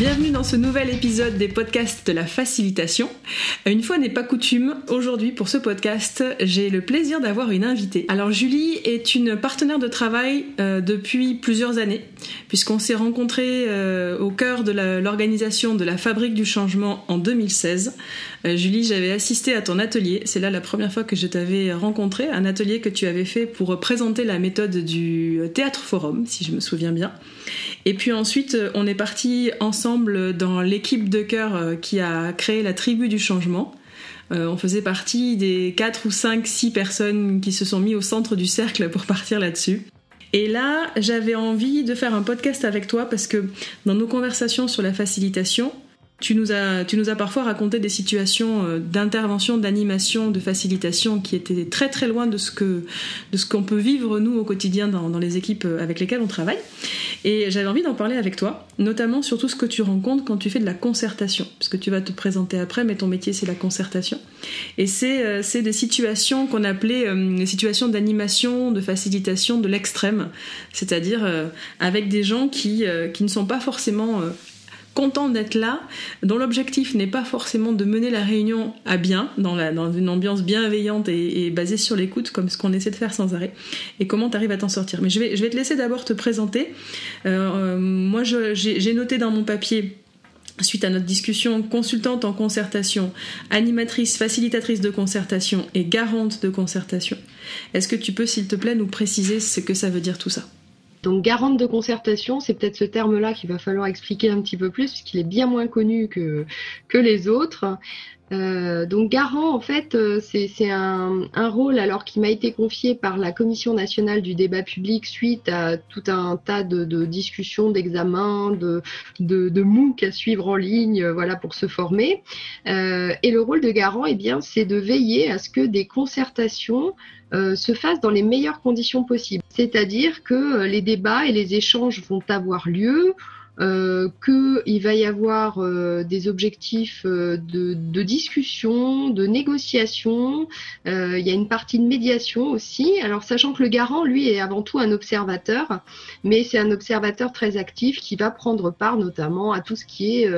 Bienvenue dans ce nouvel épisode des podcasts de la facilitation. Une fois n'est pas coutume, aujourd'hui pour ce podcast, j'ai le plaisir d'avoir une invitée. Alors Julie est une partenaire de travail euh, depuis plusieurs années, puisqu'on s'est rencontrés euh, au cœur de l'organisation de la Fabrique du Changement en 2016. Euh, Julie, j'avais assisté à ton atelier, c'est là la première fois que je t'avais rencontré, un atelier que tu avais fait pour présenter la méthode du théâtre forum, si je me souviens bien. Et puis ensuite, on est parti ensemble dans l'équipe de cœur euh, qui a créé la tribu du changement. Euh, on faisait partie des 4 ou 5, 6 personnes qui se sont mis au centre du cercle pour partir là-dessus. Et là, j'avais envie de faire un podcast avec toi parce que dans nos conversations sur la facilitation, tu nous, as, tu nous parfois raconté des situations euh, d'intervention, d'animation, de facilitation qui étaient très très loin de ce que de qu'on peut vivre nous au quotidien dans, les équipes euh, avec lesquelles on travaille. Et j'avais envie d'en parler avec toi, notamment sur tout ce que tu rencontres quand tu fais de la concertation, parce que tu vas te présenter après, mais ton métier c'est la concertation. Et c'est euh, des situations qu'on appelait des situations d'animation, de facilitation de l'extrême, c'est-à-dire avec des gens qui, qui ne sont pas forcément content d'être là, dont l'objectif n'est pas forcément de mener la réunion à bien, dans, une ambiance bienveillante et, basée sur l'écoute, comme ce qu'on essaie de faire sans arrêt, et comment tu arrives à t'en sortir? Mais je vais, te laisser d'abord te présenter. Euh, moi, j'ai noté dans mon papier suite à notre discussion, consultante en concertation, animatrice, facilitatrice de concertation et garante de concertation. Est-ce que tu peux, s'il te plaît, nous préciser ce que ça veut dire tout ça? Donc garante de concertation, c'est peut-être ce terme-là qu'il va falloir expliquer un petit peu plus, puisqu'il est bien moins connu que, que les autres. Euh, donc garant, en fait, euh, c'est un, rôle alors qui m'a été confié par la Commission nationale du débat public suite à tout un tas de, discussions, d'examens, de, de, MOOC à suivre en ligne, euh, voilà, pour se former. Et le rôle de garant, eh bien, c'est de veiller à ce que des concertations euh, se fassent dans les meilleures conditions possibles. C'est-à-dire que euh, les débats et les échanges vont avoir lieu, euh, qu'il va y avoir des objectifs de, discussion, de négociation. il y a une partie de médiation aussi. Alors sachant que le garant, lui, est avant tout un observateur, mais c'est un observateur très actif qui va prendre part notamment à tout ce qui est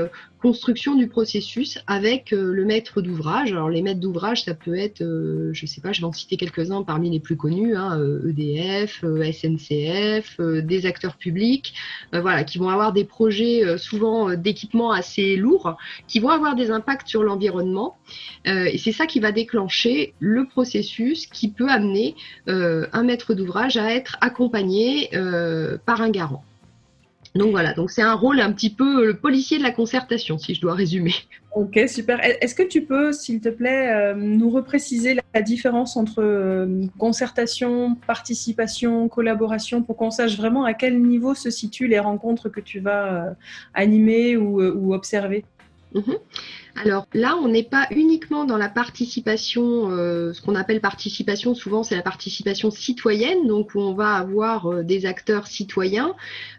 construction du processus avec euh, le maître d'ouvrage. Alors les maîtres d'ouvrage, ça peut être, euh, je sais pas, je vais en citer quelques-uns parmi les plus connus, hein, EDF, euh, e SNCF, des acteurs publics, voilà, qui vont avoir des projets souvent d'équipements assez lourds, qui vont avoir des impacts sur l'environnement. et c'est ça qui va déclencher le processus qui peut amener un maître d'ouvrage à être accompagné par un garant. Donc voilà, donc c'est un rôle un petit peu le policier de la concertation, si je dois résumer. Ok, super. Est-ce que tu peux, s'il te plaît, euh, nous repréciser la différence entre euh, concertation, participation, collaboration, pour qu'on sache vraiment à quel niveau se situent les rencontres que tu vas euh, animer ou, observer? Mhm. Alors là, on n'est pas uniquement dans la participation, euh, ce qu'on appelle participation, souvent c'est la participation citoyenne, donc on va avoir euh, des acteurs citoyens.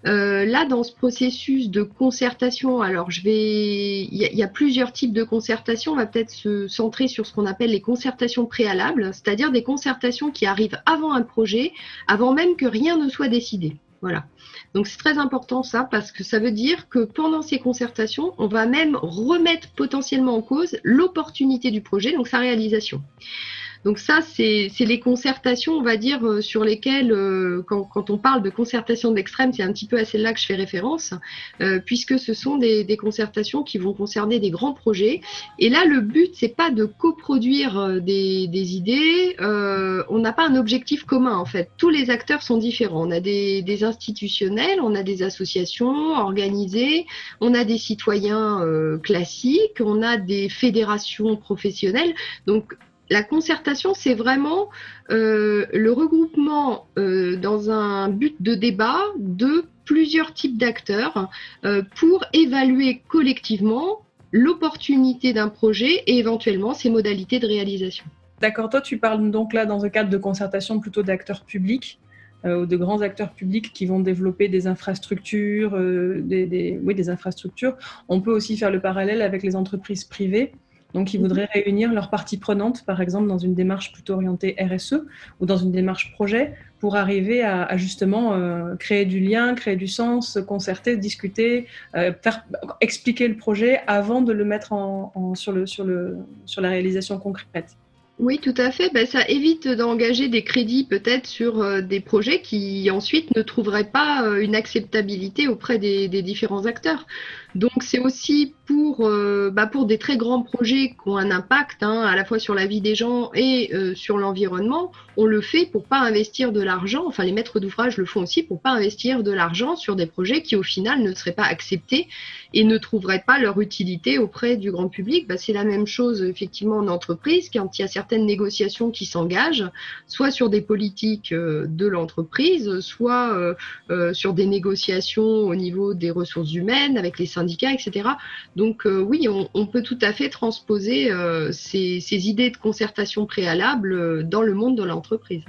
Euh, là, dans ce processus de concertation, alors je vais, il y, a plusieurs types de concertation. On va peut-être se centrer sur ce qu'on appelle les concertations préalables, c'est-à-dire des concertations qui arrivent avant un projet, avant même que rien ne soit décidé. Voilà. Donc c'est très important ça parce que ça veut dire que pendant ces concertations, on va même remettre potentiellement en cause l'opportunité du projet, donc sa réalisation. Donc ça, c'est les concertations, on va dire, euh, sur lesquelles, euh, quand, quand, on parle de concertation d'extrême, c'est un petit peu à celle-là que je fais référence, euh, puisque ce sont des, des, concertations qui vont concerner des grands projets. Et là, le but, c'est pas de coproduire des, des idées. on n'a pas un objectif commun, en fait. Tous les acteurs sont différents. On a des, des institutionnels, on a des associations organisées, on a des citoyens classiques, on a des fédérations professionnelles. Donc la concertation, c'est vraiment euh, le regroupement euh, dans un but de débat de plusieurs types d'acteurs euh, pour évaluer collectivement l'opportunité d'un projet et éventuellement ses modalités de réalisation. D'accord, toi tu parles donc là dans un cadre de concertation plutôt d'acteurs publics ou de grands acteurs publics qui vont développer des infrastructures, oui, des infrastructures. On peut aussi faire le parallèle avec les entreprises privées Donc, ils voudraient réunir leurs parties prenantes, par exemple, dans une démarche plutôt orientée RSE ou dans une démarche projet, pour arriver à, justement euh, créer du lien, créer du sens, concerter, discuter, euh, faire, expliquer le projet avant de le mettre en, sur, le, sur, le, sur la réalisation concrète. Oui, tout à fait. Ben, ça évite d'engager des crédits peut-être sur euh, des projets qui ensuite ne trouveraient pas une acceptabilité auprès des différents acteurs. Donc c'est aussi pour, euh, bah pour des très grands projets qui ont un impact hein, à la fois sur la vie des gens et euh, sur l'environnement, on le fait pour pas investir de l'argent, enfin les maîtres d'ouvrage le font aussi pour pas investir de l'argent sur des projets qui au final ne seraient pas acceptés et ne trouveraient pas leur utilité auprès du grand public. Bah, c'est la même chose effectivement en entreprise quand il y a certaines négociations qui s'engagent, soit sur des politiques euh, de l'entreprise, soit sur des négociations au niveau des ressources humaines avec les syndicats etc. Donc euh, oui, on, peut tout à fait transposer euh, ces, idées de concertation préalable euh, dans le monde de l'entreprise.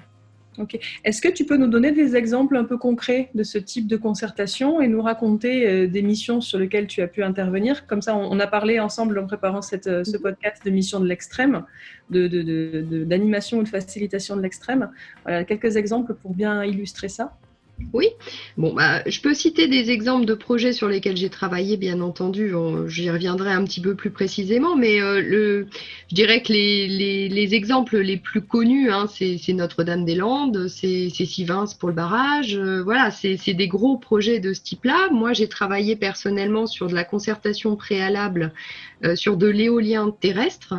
Ok. Est-ce que tu peux nous donner des exemples un peu concrets de ce type de concertation et nous raconter des missions sur lesquelles tu as pu intervenir? Comme ça, on, a parlé ensemble en préparant ce mhm. podcast de mission de l'extrême, d'animation de, ou de facilitation de l'extrême. Voilà, quelques exemples pour bien illustrer ça. Oui, bah, je peux citer des exemples de projets sur lesquels j'ai travaillé, bien entendu, j'y reviendrai un petit peu plus précisément, mais euh, je dirais que les, exemples les plus connus, hein, c'est Notre-Dame-des-Landes, c'est Sivins pour le barrage, euh, voilà, c'est des gros projets de ce type-là. Moi, j'ai travaillé personnellement sur de la concertation préalable sur de l'éolien terrestre,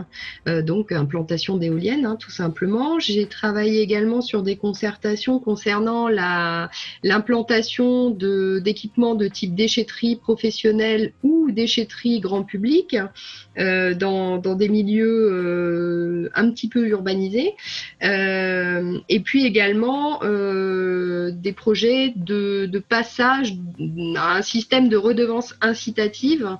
donc implantation d'éoliennes, hein, tout simplement. J'ai travaillé également sur des concertations concernant la l'implantation d'équipements de, type déchetterie professionnelle ou déchetterie grand public euh, dans, des milieux euh, un petit peu urbanisés. Euh, et puis également des projets de, de, passage à un système de redevance incitative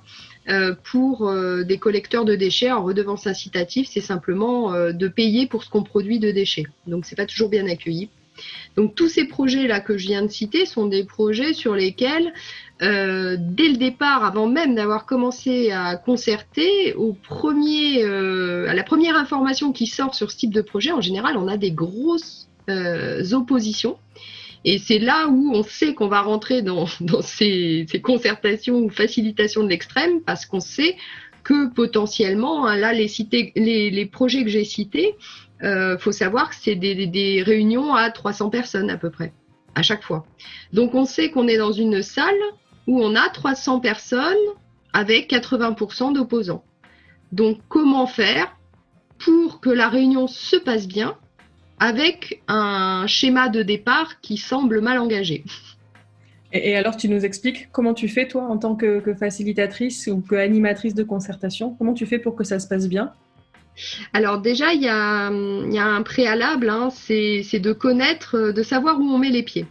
pour des collecteurs de déchets en redevance incitative, c'est simplement de payer pour ce qu'on produit de déchets. Donc c'est pas toujours bien accueilli. Donc tous ces projets-là que je viens de citer sont des projets sur lesquels, euh, dès le départ, avant même d'avoir commencé à concerter, au premier, euh, à la première information qui sort sur ce type de projet, en général, on a des grosses euh, oppositions. Et c'est là où on sait qu'on va rentrer dans, ces, concertations ou facilitations de l'extrême, parce qu'on sait que potentiellement, hein, là, les, projets que j'ai cités, il euh, faut savoir que c'est des, réunions à 300 personnes à peu près, à chaque fois. Donc on sait qu'on est dans une salle où on a 300 personnes avec 80% d'opposants. Donc comment faire pour que la réunion se passe bien avec un schéma de départ qui semble mal engagé et, alors, tu nous expliques comment tu fais, toi, en tant que, que facilitatrice ou que animatrice de concertation Comment tu fais pour que ça se passe bien? Alors déjà, il y a, un préalable, hein, c'est de connaître, de savoir où on met les pieds.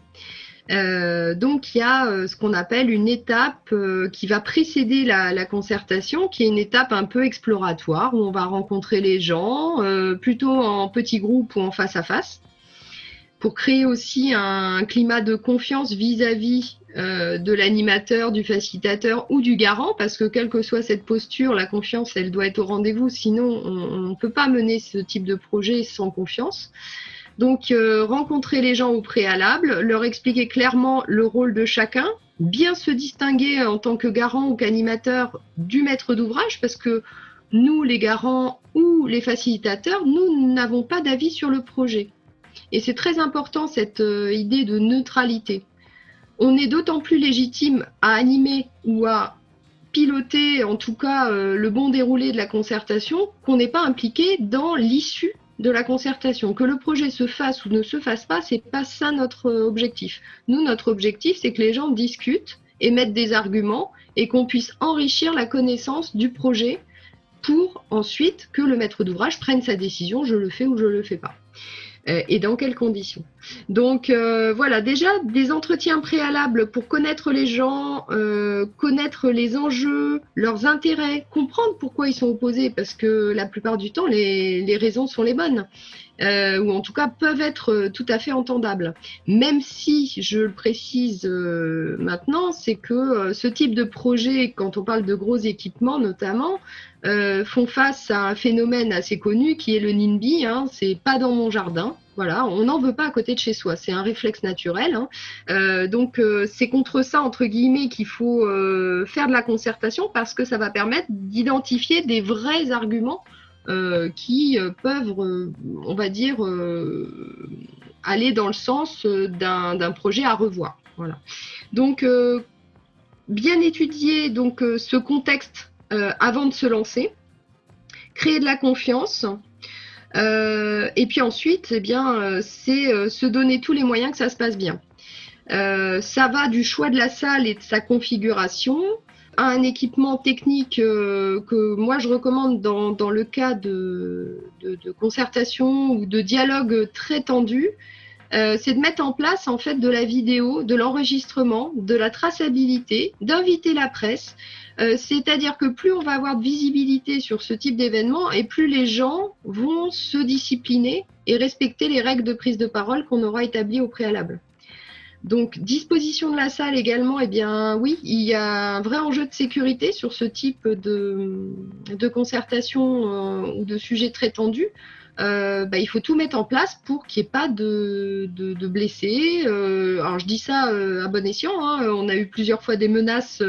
Euh, donc il y a euh, ce qu'on appelle une étape euh, qui va précéder la, concertation, qui est une étape un peu exploratoire où on va rencontrer les gens, plutôt en petits groupes ou en face à face, pour créer aussi un climat de confiance vis-à-vis euh, de l'animateur, du facilitateur ou du garant, parce que quelle que soit cette posture, la confiance, elle doit être au rendez-vous, sinon on ne peut pas mener ce type de projet sans confiance. Donc euh, rencontrer les gens au préalable, leur expliquer clairement le rôle de chacun, bien se distinguer en tant que garant ou qu'animateur du maître d'ouvrage, parce que nous, les garants ou les facilitateurs, nous n'avons pas d'avis sur le projet. Et c'est très important cette euh, idée de neutralité on est d'autant plus légitime à animer ou à piloter, en tout cas, euh, le bon déroulé de la concertation, qu'on n'est pas impliqué dans l'issue de la concertation. Que le projet se fasse ou ne se fasse pas, c'est pas ça notre objectif. Nous, notre objectif, c'est que les gens discutent, émettent des arguments et qu'on puisse enrichir la connaissance du projet pour ensuite que le maître d'ouvrage prenne sa décision, je le fais ou je le fais pas. Euh, et dans quelles conditions? Donc euh, voilà, déjà des entretiens préalables pour connaître les gens, euh, connaître les enjeux, leurs intérêts, comprendre pourquoi ils sont opposés, parce que la plupart du temps, les, raisons sont les bonnes. Euh, ou en tout cas peuvent être tout à fait entendables. Même si, je le précise maintenant, c'est que ce type de projet, quand on parle de gros équipements notamment, font face à un phénomène assez connu qui est le NIMBY. Hein, c'est pas dans mon jardin. Voilà, on n'en veut pas à côté de chez soi. C'est un réflexe naturel. Hein. Euh, donc euh, c'est contre ça entre guillemets qu'il faut euh, faire de la concertation parce que ça va permettre d'identifier des vrais arguments qui peuvent, on va dire, aller dans le sens d'un projet à revoir. Donc bien étudier donc ce contexte avant de se lancer, créer de la confiance. Euh, et puis ensuite, eh bien, euh, c'est euh, se donner tous les moyens que ça se passe bien. ça va du choix de la salle et de sa configuration à un équipement technique que moi je recommande dans, le cas de, concertation ou de dialogue très tendu. C'est de mettre en place en fait de la vidéo, de l'enregistrement, de la traçabilité, d'inviter la presse, euh, c'est-à-dire que plus on va avoir de visibilité sur ce type d'événement et plus les gens vont se discipliner et respecter les règles de prise de parole qu'on aura établies au préalable. Donc, disposition de la salle également, eh bien oui, il y a un vrai enjeu de sécurité sur ce type de, concertation euh, ou de sujet très tendu. Euh, bah, il faut tout mettre en place pour qu'il n'y ait pas de, blessés. Euh, alors je dis ça euh, à bon escient, hein. on a eu plusieurs fois des menaces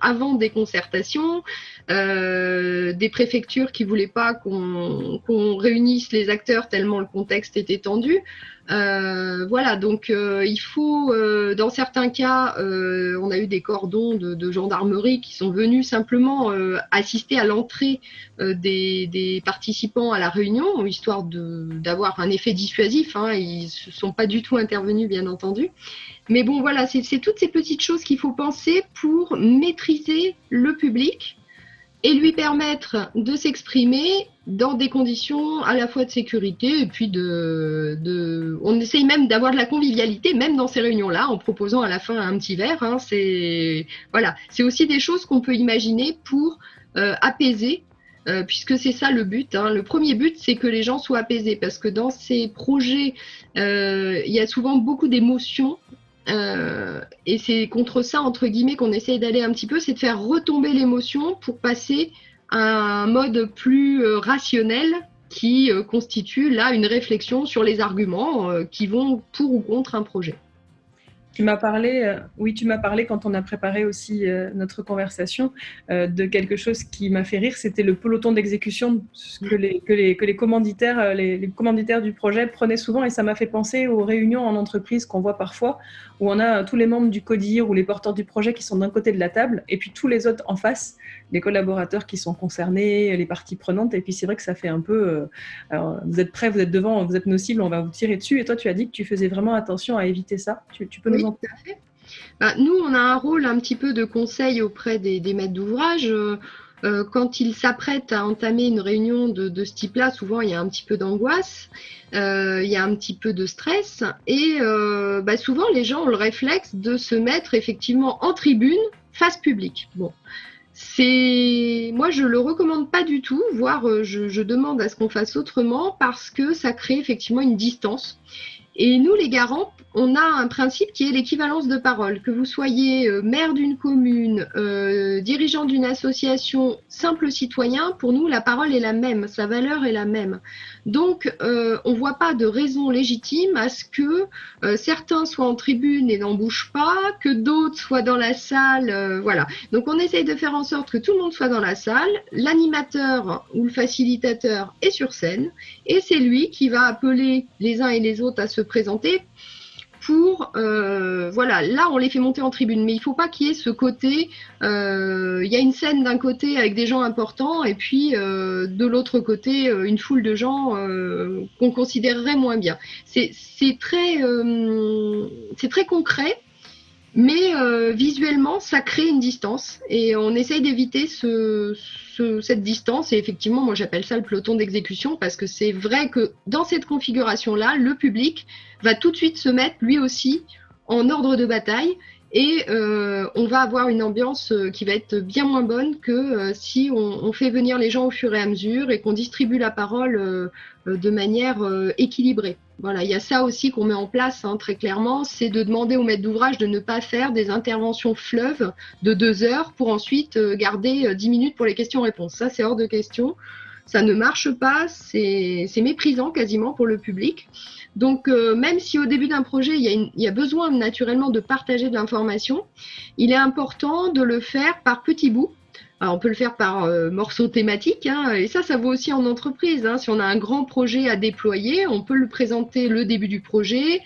avant des concertations, des préfectures qui ne voulaient pas qu'on réunisse les acteurs tellement le contexte était tendu. Euh, voilà, donc euh, il faut, euh, dans certains cas, on a eu des cordons de, gendarmerie qui sont venus simplement assister à l'entrée des, participants à la réunion, histoire d'avoir un effet dissuasif. Hein, ils ne sont pas du tout intervenus, bien entendu. Mais bon, voilà, c'est toutes ces petites choses qu'il faut penser pour maîtriser le public et lui permettre de s'exprimer dans des conditions à la fois de sécurité et puis de, on essaye même d'avoir de la convivialité même dans ces réunions-là en proposant à la fin un petit verre. Hein. c'est voilà, aussi des choses qu'on peut imaginer pour euh, apaiser. Euh, puisque c'est ça le but. Hein. Le premier but, c'est que les gens soient apaisés, parce que dans ces projets, euh, il y a souvent beaucoup d'émotions euh, et c'est contre ça, entre guillemets, qu'on essaye d'aller un petit peu, c'est de faire retomber l'émotion pour passer à un mode plus euh, rationnel qui euh, constitue là une réflexion sur les arguments qui vont pour ou contre un projet. Tu m'as parlé, euh, oui, tu m'as parlé quand on a préparé aussi euh, notre conversation euh, de quelque chose qui m'a fait rire, c'était le peloton d'exécution que les, que, les, que les commanditaires, les, commanditaires du projet prenaient souvent et ça m'a fait penser aux réunions en entreprise qu'on voit parfois où on a tous les membres du CODIR ou les porteurs du projet qui sont d'un côté de la table et puis tous les autres en face, les collaborateurs qui sont concernés, les parties prenantes et puis c'est vrai que ça fait un peu, vous êtes prêts, vous êtes devant, vous êtes nos cibles, on va vous tirer dessus et toi tu as dit que tu faisais vraiment attention à éviter ça. Tu, peux nous bah, nous, on a un rôle un petit peu de conseil auprès des, maîtres d'ouvrage. Euh, euh, quand ils s'apprêtent à entamer une réunion de, ce type-là, souvent il y a un petit peu d'angoisse, euh, il y a un petit peu de stress, et bah, souvent les gens ont le réflexe de se mettre effectivement en tribune face publique. Bon, c'est moi je le recommande pas du tout, voire je, je demande à ce qu'on fasse autrement parce que ça crée effectivement une distance. Et nous, les garants, on a un principe qui est l'équivalence de parole. Que vous soyez euh, maire d'une commune, euh, dirigeant d'une association, simple citoyen, pour nous, la parole est la même, sa valeur est la même. Donc, euh, on ne voit pas de raison légitime à ce que certains soient en tribune et n'en bougent pas, que d'autres soient dans la salle. voilà. Donc, on essaye de faire en sorte que tout le monde soit dans la salle. L'animateur ou le facilitateur est sur scène et c'est lui qui va appeler les uns et les autres à se présenter pour euh, voilà là on les fait monter en tribune. Mais il faut pas qu'il y ait ce côté euh, il y a une scène d'un côté avec des gens importants et puis euh, de l'autre côté une foule de gens qu'on considérerait moins bien. C'est très c'est très concret mais visuellement ça crée une distance et on essaye d'éviter ce, cette distance. Et effectivement, moi j'appelle ça le peloton d'exécution parce que c'est vrai que dans cette configuration-là, le public va tout de suite se mettre lui aussi en ordre de bataille et euh, on va avoir une ambiance euh, qui va être bien moins bonne que euh, si on, fait venir les gens au fur et à mesure et qu'on distribue la parole de manière équilibrée. Voilà, il y a ça aussi qu'on met en place hein, très clairement, c'est de demander au maître d'ouvrage de ne pas faire des interventions fleuves de deux heures pour ensuite garder dix minutes pour les questions-réponses. Ça, c'est hors de question. Ça ne marche pas, c'est méprisant quasiment pour le public. Donc, euh, même si au début d'un projet, il y, a besoin naturellement de partager de l'information, il est important de le faire par petits bouts. On peut le faire par euh, morceaux thématiques, hein, et ça, ça vaut aussi en entreprise. Hein. Si on a un grand projet à déployer, on peut le présenter le début du projet,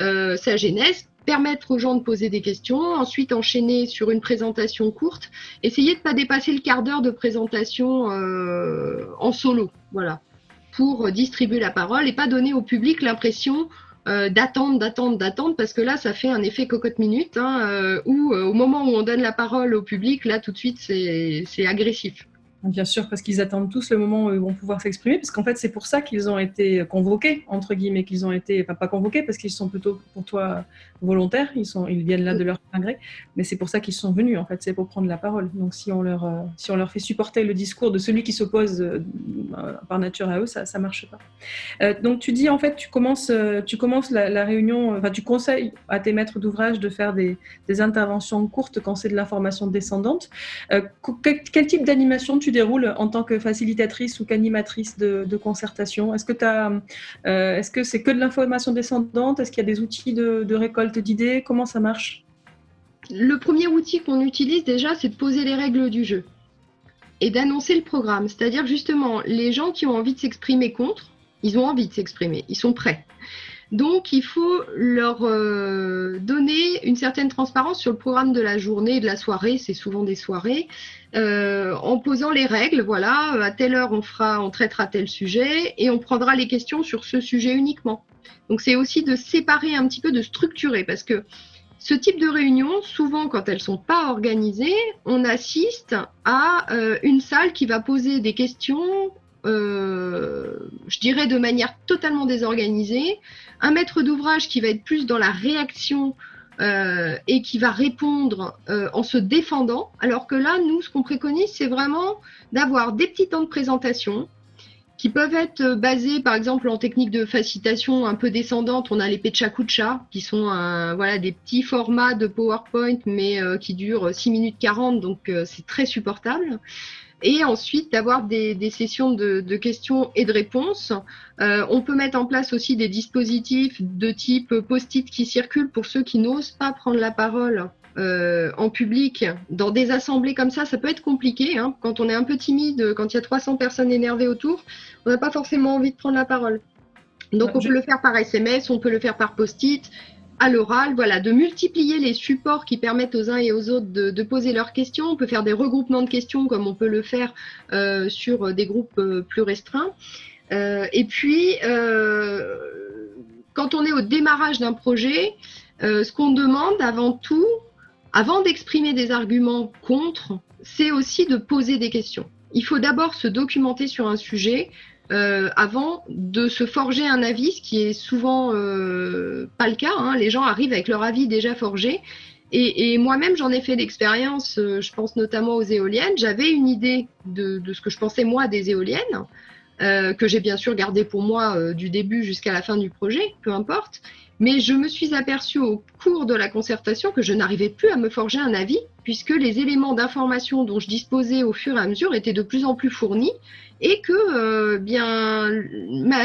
euh, sa genèse, permettre aux gens de poser des questions, ensuite enchaîner sur une présentation courte, essayer de ne pas dépasser le quart d'heure de présentation en solo. Voilà pour distribuer la parole et pas donner au public l'impression euh, d'attendre, d'attendre, d'attendre, parce que là, ça fait un effet cocotte minute, hein, euh, où euh, au moment où on donne la parole au public, là, tout de suite, c'est agressif. Bien sûr, parce qu'ils attendent tous le moment où ils vont pouvoir s'exprimer, parce qu'en fait, c'est pour ça qu'ils ont été convoqués, entre guillemets, qu'ils ont été, pas convoqués, parce qu'ils sont plutôt pour toi volontaires, ils, sont, ils viennent là de leur plein gré, mais c'est pour ça qu'ils sont venus, en fait, c'est pour prendre la parole. Donc si on leur, euh, si on leur fait supporter le discours de celui qui s'oppose euh, par nature à eux, ça ne marche pas. Euh, donc tu dis, en fait, tu commences, tu commences la, réunion, enfin tu conseilles à tes maîtres d'ouvrage de faire des, interventions courtes quand c'est de l'information descendante. Quel, quel type d'animation tu déroule en tant que facilitatrice ou qu'animatrice de, concertation. Est-ce que euh, est-ce que c'est que de l'information descendante? Est-ce qu'il y a des outils de, récolte d'idées? Comment ça marche? Le premier outil qu'on utilise déjà, c'est de poser les règles du jeu et d'annoncer le programme. C'est-à-dire justement, les gens qui ont envie de s'exprimer contre, ils ont envie de s'exprimer, ils sont prêts. Donc, il faut leur euh, donner une certaine transparence sur le programme de la journée et de la soirée. C'est souvent des soirées. Euh, en posant les règles, voilà, à telle heure on fera, on traitera tel sujet et on prendra les questions sur ce sujet uniquement. Donc, c'est aussi de séparer un petit peu, de structurer, parce que ce type de réunion, souvent quand elles sont pas organisées, on assiste à euh, une salle qui va poser des questions euh, je dirais de manière totalement désorganisée, un maître d'ouvrage qui va être plus dans la réaction euh, et qui va répondre euh, en se défendant, alors que là, nous, ce qu'on préconise, c'est vraiment d'avoir des petits temps de présentation qui peuvent être basés, par exemple, en technique de facilitation un peu descendante. On a les Pechakucha, qui sont voilà, des petits formats de PowerPoint, mais qui durent 6 minutes 40, donc c'est très supportable et ensuite d'avoir des, sessions de, questions et de réponses. Euh, on peut mettre en place aussi des dispositifs de type post-it qui circulent pour ceux qui n'osent pas prendre la parole euh, en public, dans des assemblées comme ça, ça peut être compliqué. Hein. Quand on est un peu timide, quand il y a 300 personnes énervées autour, on n'a pas forcément envie de prendre la parole. Donc on peut le faire par SMS, on peut le faire par post-it à l'oral, voilà, de multiplier les supports qui permettent aux uns et aux autres de, poser leurs questions. On peut faire des regroupements de questions comme on peut le faire euh, sur des groupes euh, plus restreints. Euh, et puis, quand on est au démarrage d'un projet, ce qu'on demande avant tout, avant d'exprimer des arguments contre, c'est aussi de poser des questions. Il faut d'abord se documenter sur un sujet, euh, avant de se forger un avis, ce qui est souvent euh, pas le cas. Hein. Les gens arrivent avec leur avis déjà forgé. Et, moi-même, j'en ai fait l'expérience, euh, je pense notamment aux éoliennes. J'avais une idée de, ce que je pensais moi des éoliennes, que j'ai bien sûr gardé pour moi du début jusqu'à la fin du projet, peu importe. Mais je me suis aperçue au cours de la concertation que je n'arrivais plus à me forger un avis, puisque les éléments d'information dont je disposais au fur et à mesure étaient de plus en plus fournis, et que euh, bien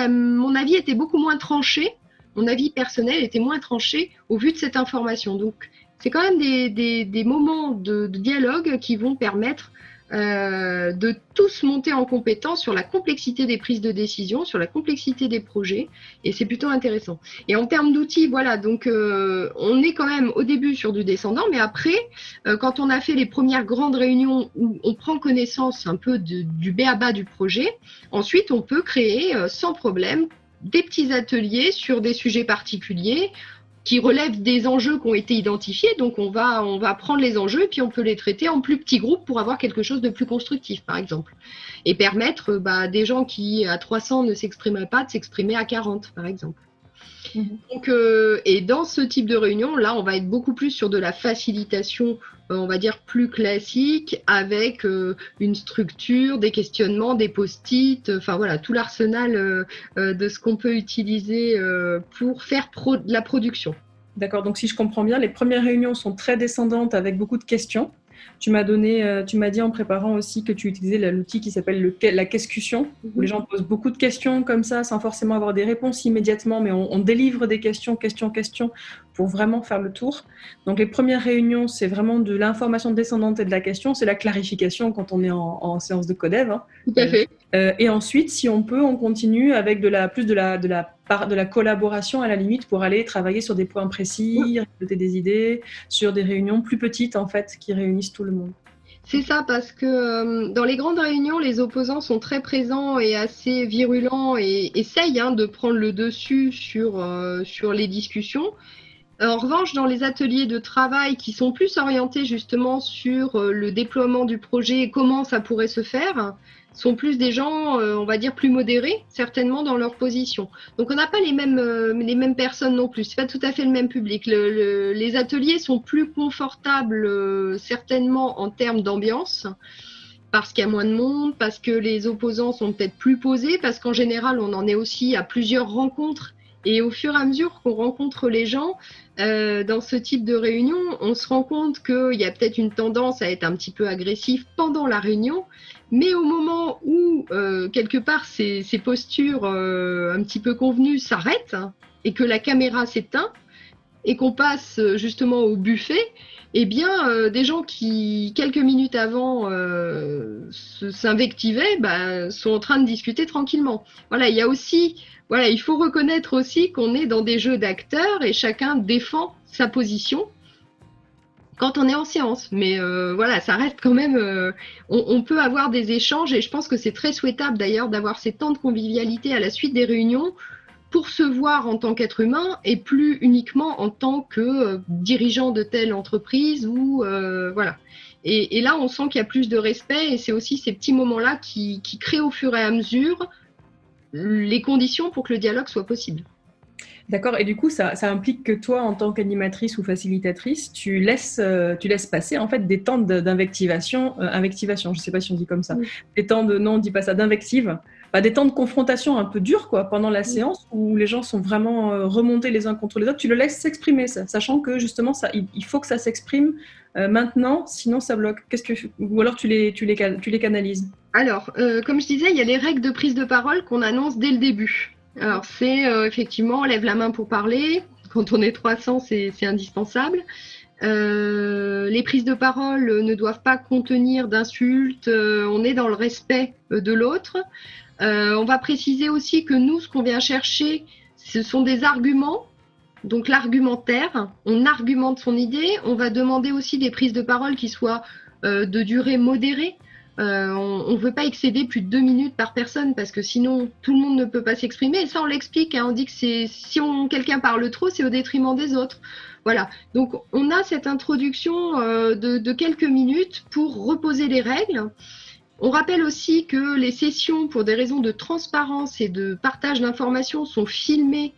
mon avis était beaucoup moins tranché, mon avis personnel était moins tranché au vu de cette information. Donc c'est quand même des, moments de, dialogue qui vont permettre euh, de tous monter en compétence sur la complexité des prises de décision, sur la complexité des projets, et c'est plutôt intéressant. Et en termes d'outils, voilà, donc euh, on est quand même au début sur du descendant, mais après, euh, quand on a fait les premières grandes réunions où on prend connaissance un peu de, du bas du projet, ensuite on peut créer sans problème des petits ateliers sur des sujets particuliers qui relèvent des enjeux qui ont été identifiés. Donc on va, on va prendre les enjeux et puis on peut les traiter en plus petits groupes pour avoir quelque chose de plus constructif, par exemple. Et permettre bah, des gens qui à 300 ne s'exprimeraient pas de s'exprimer à 40, par exemple. Mhm. Donc, euh, et dans ce type de réunion, là, on va être beaucoup plus sur de la facilitation, euh, on va dire plus classique, avec euh, une structure, des questionnements, des post-it, enfin voilà, tout l'arsenal de ce qu'on peut utiliser pour faire de la production. D'accord, donc si je comprends bien, les premières réunions sont très descendantes avec beaucoup de questions. Tu m'as donné, euh, tu m'as dit en préparant aussi que tu utilisais l'outil qui s'appelle la questionnement, où mhm. les gens posent beaucoup de questions comme ça, sans forcément avoir des réponses immédiatement, mais on, délivre des questions, questions, questions, pour vraiment faire le tour. Donc les premières réunions, c'est vraiment de l'information descendante et de la question, c'est la clarification quand on est en, séance de codev. Hein. Tout à fait. Euh, et ensuite, si on peut, on continue avec de la, plus de la, de la, de la collaboration à la limite pour aller travailler sur des points précis, récolter des idées, sur des réunions plus petites en fait qui réunissent tout le monde. C'est ça, parce que euh, dans les grandes réunions, les opposants sont très présents et assez virulents et essayent hein, de prendre le dessus sur, euh, sur les discussions. En revanche, dans les ateliers de travail qui sont plus orientés justement sur le déploiement du projet et comment ça pourrait se faire, sont plus des gens, euh, on va dire, plus modérés, certainement dans leur position. Donc on n'a pas les mêmes, euh, personnes non plus, c'est pas tout à fait le même public. les ateliers sont plus confortables, euh, certainement en termes d'ambiance, parce qu'il y a moins de monde, parce que les opposants sont peut-être plus posés, parce qu'en général on en est aussi à plusieurs rencontres. Et au fur et à mesure qu'on rencontre les gens dans ce type de réunion, on se rend compte qu'il y a peut-être une tendance à être un petit peu agressif pendant la réunion mais au moment où, euh, quelque part, ces, postures euh, un petit peu convenues s'arrêtent et que la caméra s'éteint et qu'on passe euh, justement au buffet, eh bien, des gens qui, quelques minutes avant, s'invectivaient, bah, sont en train de discuter tranquillement. Voilà, il y a aussi, voilà, il faut reconnaître aussi qu'on est dans des jeux d'acteurs et chacun défend sa position quand on est en séance. Mais euh, voilà, ça reste quand même. Euh, on, peut avoir des échanges et je pense que c'est très souhaitable d'ailleurs d'avoir ces temps de convivialité à la suite des réunions pour se voir en tant qu'être humain et plus uniquement en tant que euh, dirigeant de telle entreprise ou voilà. Et, là, on sent qu'il y a plus de respect et c'est aussi ces petits moments-là qui créent au fur et à mesure les conditions pour que le dialogue soit possible. D'accord. Et du coup, ça, implique que toi, en tant qu'animatrice ou facilitatrice, tu laisses, euh, tu laisses passer en fait des temps d'invectivation, euh, invectivation. Je ne sais pas si on dit comme ça. Des temps de, non, on dit pas ça, d'invective. Bah, des temps de confrontation un peu durs quoi, pendant la séance où les gens sont vraiment euh, remontés les uns contre les autres. Tu le laisses s'exprimer, sachant que justement, ça, il, faut que ça s'exprime maintenant, sinon ça bloque. Qu'est-ce que, ou alors tu les, tu les, tu les canalises? Alors, comme je disais, il y a les règles de prise de parole qu'on annonce dès le début. Alors, c'est euh, effectivement, on lève la main pour parler. Quand on est 300, c'est indispensable. Euh, les prises de parole ne doivent pas contenir d'insultes. Euh, on est dans le respect de l'autre. on va préciser aussi que nous, ce qu'on vient chercher, ce sont des arguments. Donc l'argumentaire, on argumente son idée. On va demander aussi des prises de parole qui soient de durée modérée. Euh, on ne veut pas excéder plus de deux minutes par personne parce que sinon tout le monde ne peut pas s'exprimer. Et ça, on l'explique. Hein. on dit que c'est si quelqu'un parle trop, c'est au détriment des autres. Voilà. Donc on a cette introduction euh, de, quelques minutes pour reposer les règles. On rappelle aussi que les sessions, pour des raisons de transparence et de partage d'informations, sont filmées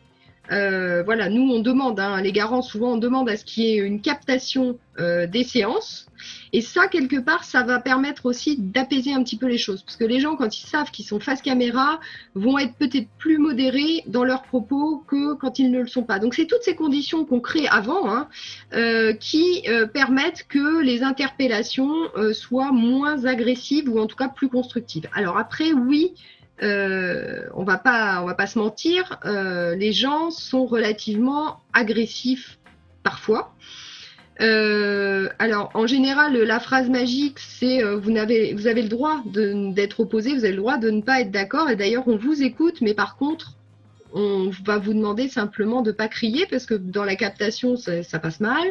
euh, voilà, nous on demande, hein, les garants souvent on demande à ce qu'il y ait une captation euh, des séances. Et ça, quelque part, ça va permettre aussi d'apaiser un petit peu les choses. Parce que les gens, quand ils savent qu'ils sont face caméra, vont être peut-être plus modérés dans leurs propos que quand ils ne le sont pas. Donc c'est toutes ces conditions qu'on crée avant hein, euh, qui permettent que les interpellations soient moins agressives ou en tout cas plus constructives. Alors après, oui, euh, on va pas, on va pas se mentir, euh, les gens sont relativement agressifs parfois. Euh, alors, en général, la phrase magique, c'est vous, avez, le droit d'être opposé, vous avez le droit de ne pas être d'accord. Et d'ailleurs, on vous écoute, mais par contre, on va vous demander simplement de ne pas crier parce que dans la captation, ça, passe mal.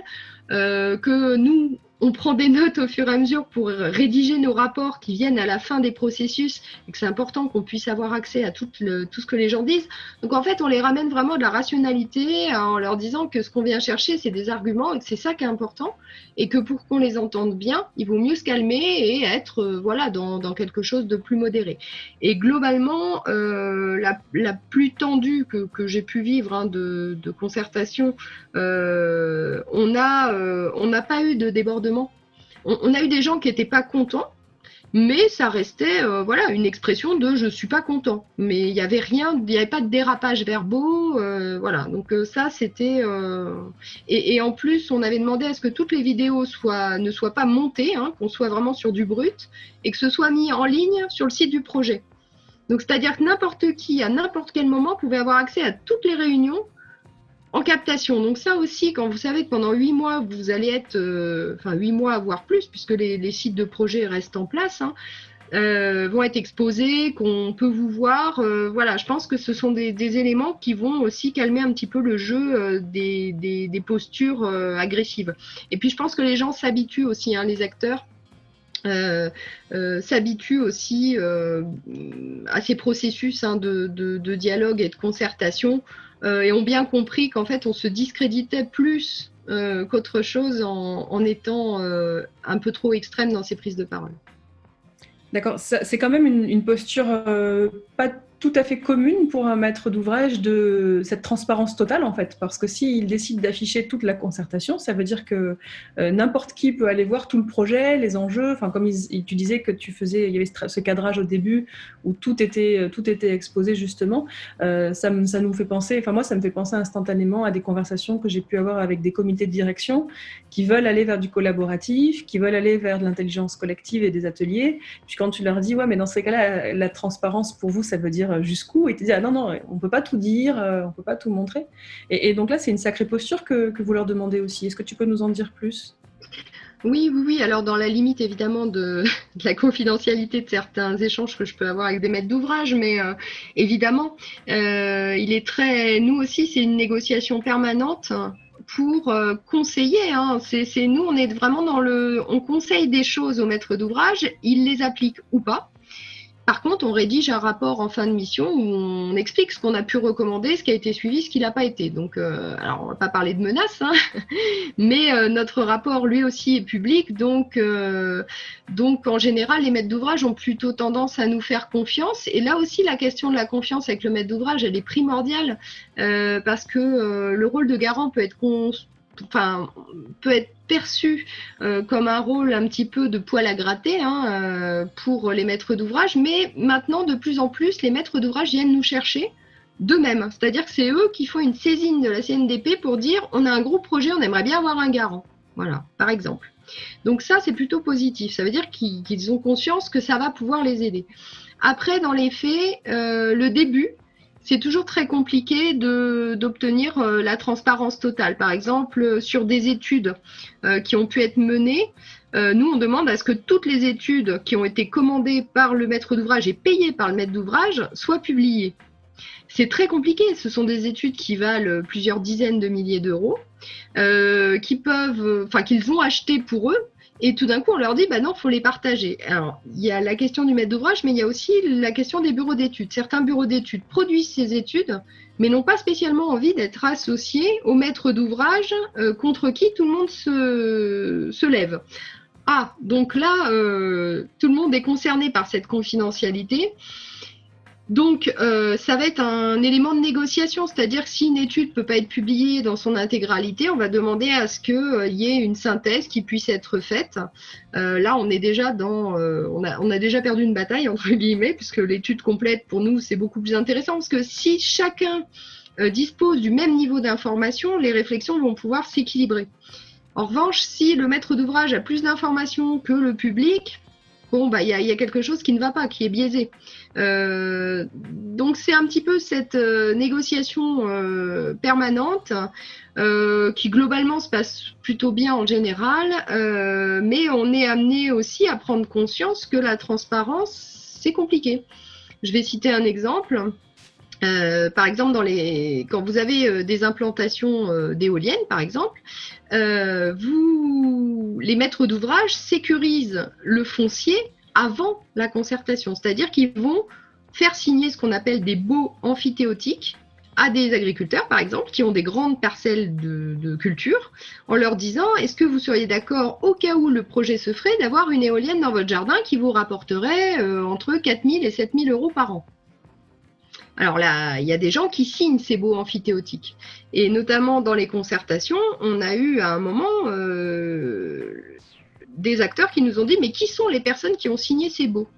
que nous, on prend des notes au fur et à mesure pour rédiger nos rapports qui viennent à la fin des processus et que c'est important qu'on puisse avoir accès à tout, tout, ce que les gens disent. Donc en fait, on les ramène vraiment de la rationalité en leur disant que ce qu'on vient chercher, c'est des arguments et que c'est ça qui est important et que pour qu'on les entende bien, il vaut mieux se calmer et être euh, voilà dans, quelque chose de plus modéré. Et globalement, euh, la, plus tendue que, j'ai pu vivre hein, de, concertation, euh, on n'a on n'a pas eu de débordement on, a eu des gens qui n'étaient pas contents, mais ça restait euh, voilà une expression de je suis pas content. Mais il n'y avait rien, il n'y avait pas de dérapage verbaux, euh, voilà. Donc euh, ça c'était et, en plus on avait demandé à ce que toutes les vidéos ne soient pas montées, hein, qu'on soit vraiment sur du brut et que ce soit mis en ligne sur le site du projet. Donc c'est-à-dire que n'importe qui à n'importe quel moment pouvait avoir accès à toutes les réunions en captation. Donc ça aussi, quand vous savez que pendant huit mois, vous allez être, euh, enfin huit mois voire plus, puisque les, sites de projet restent en place, hein, euh, vont être exposés, qu'on peut vous voir. Euh, voilà, je pense que ce sont des, éléments qui vont aussi calmer un petit peu le jeu des, des, postures agressives. Et puis je pense que les gens s'habituent aussi, hein, les acteurs. S'habituent aussi à ces processus hein, de, dialogue et de concertation euh, et ont bien compris qu'en fait, on se discréditait plus euh, qu'autre chose en, étant euh, un peu trop extrême dans ses prises de parole. D'accord, c'est quand même une, une posture pas tout à fait commune pour un maître d'ouvrage de cette transparence totale en fait, parce que s'il décide d'afficher toute la concertation, ça veut dire que euh, n'importe qui peut aller voir tout le projet, les enjeux. Enfin, comme tu disais que tu faisais, il y avait ce cadrage au début où tout était euh, tout était exposé justement. Euh, ça, ça nous fait penser, enfin moi ça me fait penser instantanément à des conversations que j'ai pu avoir avec des comités de direction qui veulent aller vers du collaboratif, qui veulent aller vers de l'intelligence collective et des ateliers. Puis quand tu leur dis ouais mais dans ces cas-là la transparence pour vous ça veut dire jusqu'où et te dire ah non non on peut pas tout dire euh, on peut pas tout montrer et, donc là c'est une sacrée posture que, vous leur demandez aussi est-ce que tu peux nous en dire plus? Oui, oui, oui. Alors, dans la limite évidemment de, la confidentialité de certains échanges que je peux avoir avec des maîtres d'ouvrage, mais euh, évidemment, euh, il est très. Nous aussi, c'est une négociation permanente pour conseiller. Hein. C'est nous, on est vraiment dans le. On conseille des choses aux maîtres d'ouvrage, ils les appliquent ou pas. Par contre, on rédige un rapport en fin de mission où on explique ce qu'on a pu recommander, ce qui a été suivi, ce qui n'a pas été. Donc, euh, alors on va pas parler de menaces, hein, mais euh, notre rapport lui aussi est public. Donc, euh, donc en général, les maîtres d'ouvrage ont plutôt tendance à nous faire confiance. Et là aussi, la question de la confiance avec le maître d'ouvrage, elle est primordiale parce que le rôle de garant peut être enfin, peut être perçu euh, comme un rôle un petit peu de poil à gratter hein, euh, pour les maîtres d'ouvrage, mais maintenant, de plus en plus, les maîtres d'ouvrage viennent nous chercher d'eux-mêmes. C'est-à-dire que c'est eux qui font une saisine de la CNDP pour dire on a un gros projet, on aimerait bien avoir un garant. Voilà, par exemple. Donc ça, c'est plutôt positif. Ça veut dire qu'ils ont conscience que ça va pouvoir les aider. Après, dans les faits, euh, le début, c'est toujours très compliqué d'obtenir euh, la transparence totale. Par exemple, euh, sur des études euh, qui ont pu être menées, nous, on demande à ce que toutes les études qui ont été commandées par le maître d'ouvrage et payées par le maître d'ouvrage soient publiées. C'est très compliqué. Ce sont des études qui valent plusieurs dizaines de milliers d'euros, qui peuvent, enfin, qu'ils ont achetées pour eux et tout d'un coup, on leur dit, bah non, faut les partager. Alors, il y a la question du maître d'ouvrage, mais il y a aussi la question des bureaux d'études. Certains bureaux d'études produisent ces études, mais n'ont pas spécialement envie d'être associés au maître d'ouvrage euh, contre qui tout le monde se, se lève. Ah, donc là, euh, tout le monde est concerné par cette confidentialité. Donc, euh, ça va être un élément de négociation, c'est-à-dire si une étude ne peut pas être publiée dans son intégralité, on va demander à ce qu'il euh, y ait une synthèse qui puisse être faite. Euh, là, on est déjà dans, on a, on, a, déjà perdu une bataille entre guillemets, puisque l'étude complète pour nous c'est beaucoup plus intéressant, parce que si chacun dispose du même niveau d'information, les réflexions vont pouvoir s'équilibrer. En revanche, si le maître d'ouvrage a plus d'informations que le public, bon, bah, il y, a quelque chose qui ne va pas, qui est biaisé. Euh, donc, c'est un petit peu cette euh, négociation euh, permanente qui globalement se passe plutôt bien en général, mais on est amené aussi à prendre conscience que la transparence, c'est compliqué. Je vais citer un exemple. Par exemple, quand vous avez des implantations d'éoliennes, par exemple, les maîtres d'ouvrage sécurisent le foncier avant la concertation, c'est-à-dire qu'ils vont faire signer ce qu'on appelle des baux amphithéotiques à des agriculteurs, par exemple, qui ont des grandes parcelles de, culture, en leur disant est-ce que vous seriez d'accord, au cas où le projet se ferait, d'avoir une éolienne dans votre jardin qui vous rapporterait euh, entre 4 000 et 7 000 euros par an? Alors là, il y a des gens qui signent ces baux amphithéotiques. Et notamment dans les concertations, on a eu à un moment euh, des acteurs qui nous ont dit mais qui sont les personnes qui ont signé ces baux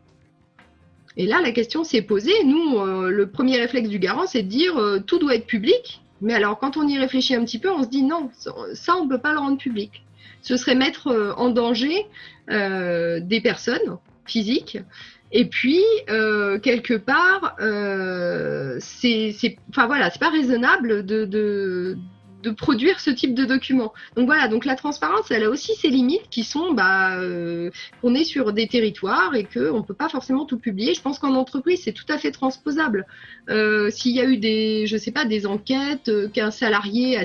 et là, la question s'est posée. Nous, euh, le premier réflexe du garant, c'est de dire euh, tout doit être public. Mais alors, quand on y réfléchit un petit peu, on se dit non, ça, on ne peut pas le rendre public. Ce serait mettre en danger des personnes physiques. Et puis, quelque part, c'est, enfin voilà, c'est pas raisonnable de, de produire ce type de document. Donc voilà, donc la transparence, elle a aussi ses limites qui sont bah, euh, qu'on est sur des territoires et qu'on ne peut pas forcément tout publier. Je pense qu'en entreprise, c'est tout à fait transposable. Euh, s'il y a eu des, je sais pas, des enquêtes, euh, qu'un salarié a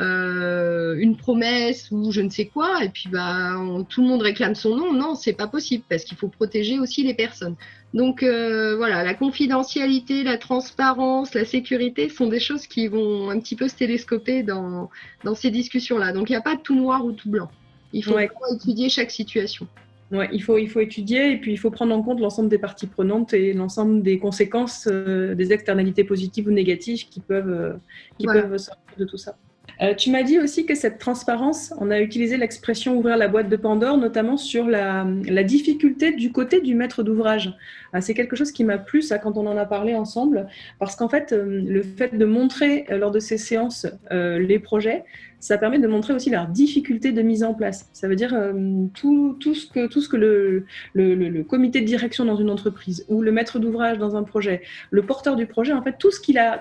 signé une promesse ou je ne sais quoi, et puis bah, tout le monde réclame son nom, non, c'est pas possible parce qu'il faut protéger aussi les personnes. Donc euh, voilà, la confidentialité, la transparence, la sécurité sont des choses qui vont un petit peu se télescoper dans, dans ces discussions-là. Donc il n'y a pas de tout noir ou tout blanc. Il faut étudier chaque situation. Ouais, il faut, il faut étudier et puis il faut prendre en compte l'ensemble des parties prenantes et l'ensemble des conséquences, euh, des externalités positives ou négatives qui peuvent, euh, qui peuvent sortir de tout ça. Euh, tu m'as dit aussi que cette transparence, on a utilisé l'expression ouvrir la boîte de Pandore, notamment sur la, difficulté du côté du maître d'ouvrage. Euh, c'est quelque chose qui m'a plu, ça, quand on en a parlé ensemble, parce qu'en fait, euh, le fait de montrer lors de ces séances les projets, ça permet de montrer aussi leur difficulté de mise en place. Ça veut dire euh, tout, ce que, le, comité de direction dans une entreprise ou le maître d'ouvrage dans un projet, le porteur du projet, en fait, tout ce qu'il a,